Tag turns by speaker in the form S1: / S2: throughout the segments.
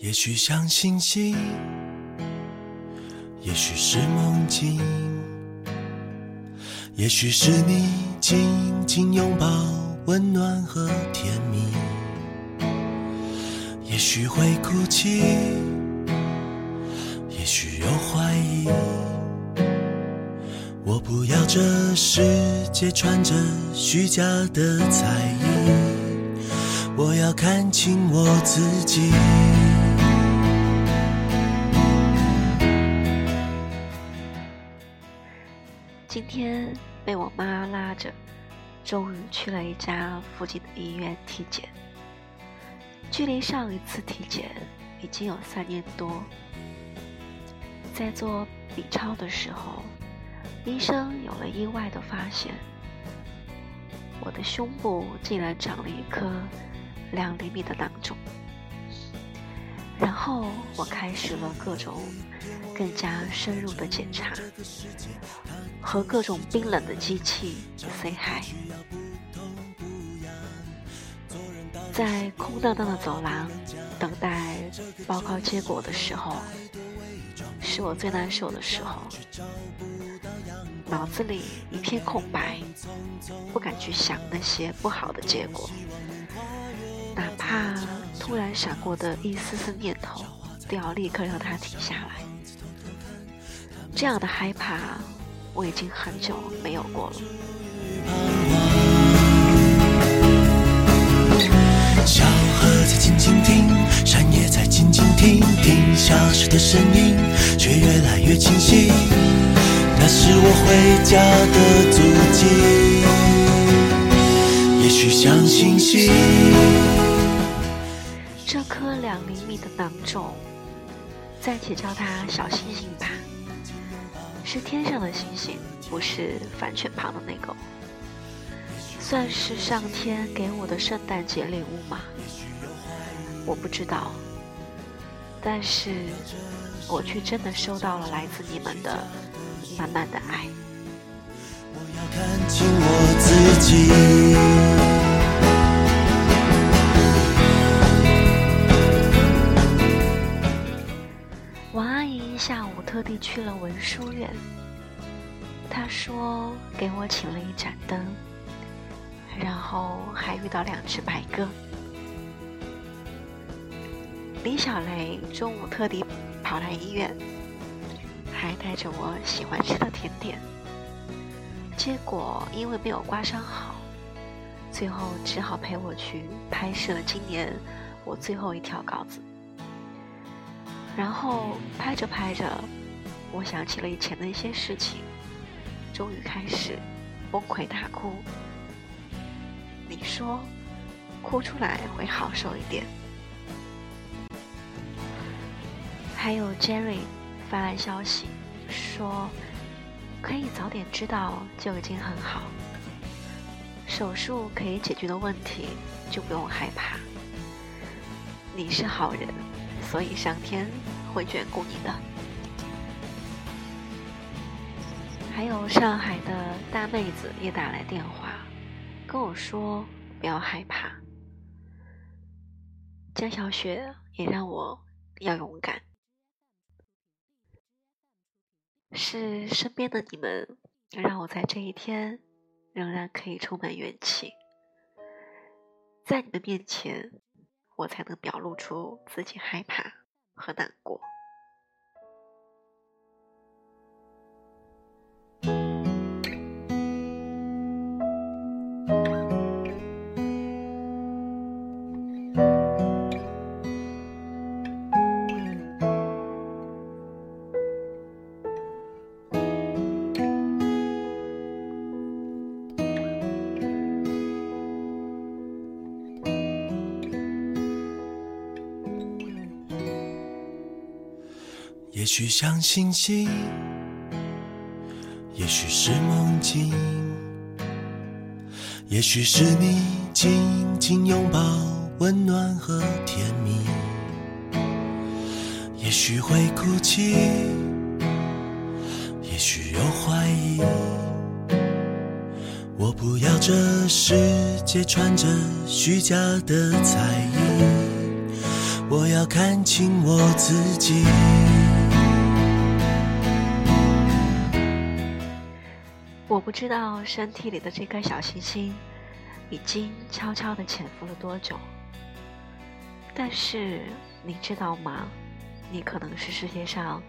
S1: 也许像星星，也许是梦境，也许是你紧紧拥抱，温暖和甜蜜。也许会哭泣，也许有怀疑。我不要这世界穿着虚假的彩衣，我要看清我自己。
S2: 今天被我妈拉着，终于去了一家附近的医院体检。距离上一次体检已经有三年多，在做 B 超的时候，医生有了意外的发现，我的胸部竟然长了一颗两厘米的囊肿。然后我开始了各种更加深入的检查，和各种冰冷的机器 say hi。在空荡荡的走廊等待报告结果的时候，是我最难受的时候。脑子里一片空白，不敢去想那些不好的结果，哪怕突然闪过的一丝丝念头，都要立刻让它停下来。这样的害怕，我已经很久没有过了。
S1: 小河在静静听，山也在静静听，听消失的声音，却越来越清晰。那是我回家的足迹，也许像星星。
S2: 两厘米的囊肿，暂且叫它小星星吧，是天上的星星，不是反犬旁的那个。算是上天给我的圣诞节礼物吗？我不知道，但是我却真的收到了来自你们的满满的爱。我要看清我自己特地去了文殊院，他说给我请了一盏灯。然后还遇到两只白鸽。李小雷中午特地跑来医院，还带着我喜欢吃的甜点。结果因为没有刮伤好，最后只好陪我去拍摄今年我最后一条稿子。然后拍着拍着，我想起了以前的一些事情，终于开始崩溃大哭。你说，哭出来会好受一点。还有 Jerry 发来消息说，可以早点知道就已经很好。手术可以解决的问题就不用害怕。你是好人，所以上天会眷顾你的。还有上海的大妹子也打来电话。跟我说不要害怕，江小雪也让我要勇敢。是身边的你们让我在这一天仍然可以充满元气，在你们面前，我才能表露出自己害怕和难过。
S1: 也许像星星，也许是梦境，也许是你紧紧拥抱，温暖和甜蜜。也许会哭泣，也许有怀疑。我不要这世界穿着虚假的彩衣。我我要看清我自己。
S2: 我不知道身体里的这颗小星星已经悄悄地潜伏了多久，但是你知道吗？你可能是世界上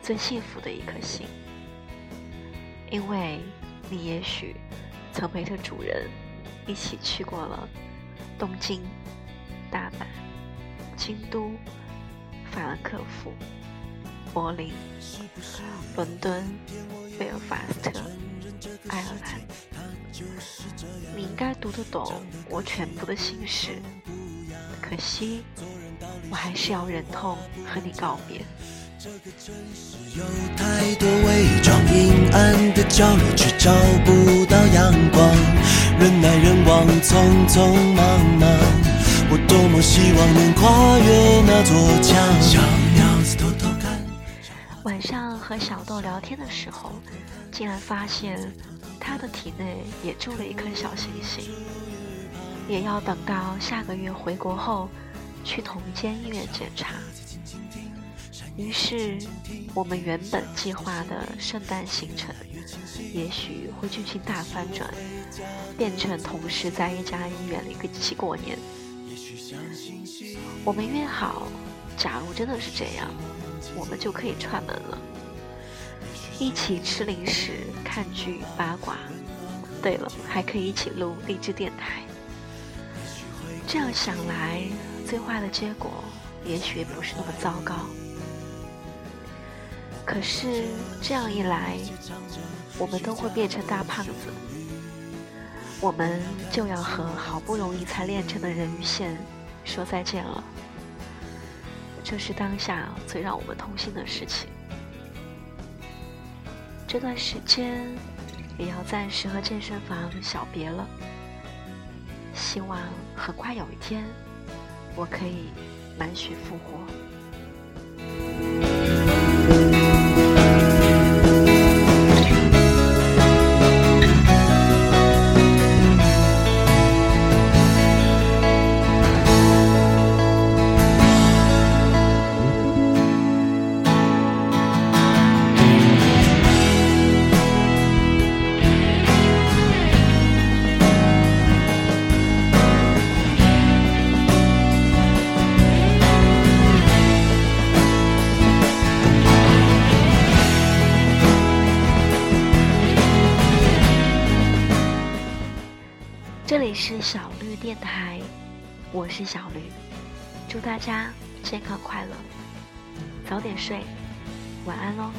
S2: 最幸福的一颗星，因为你也许曾陪着主人一起去过了东京、大阪、京都、法兰克福、柏林、伦敦、贝尔法斯特、爱尔兰。你应该读得懂我全部的心事，可惜。我还是要忍痛和你告别。
S1: 有太多伪装，阴暗的角落却找不到阳光。人来人往，匆匆忙忙，我多么希望能跨越那座墙。
S2: 和小豆聊天的时候，竟然发现他的体内也住了一颗小星星。也要等到下个月回国后。去同一间医院检查，于是我们原本计划的圣诞行程，也许会进行大翻转，变成同时在一家医院里一起过年。我们约好，假如真的是这样，我们就可以串门了，一起吃零食、看剧、八卦。对了，还可以一起录励志电台。这样想来。最坏的结果也许不是那么糟糕，可是这样一来，我们都会变成大胖子，我们就要和好不容易才练成的人鱼线说再见了。这是当下最让我们痛心的事情。这段时间也要暂时和健身房小别了，希望很快有一天。我可以满血复活。里是小绿电台，我是小绿，祝大家健康快乐，早点睡，晚安喽。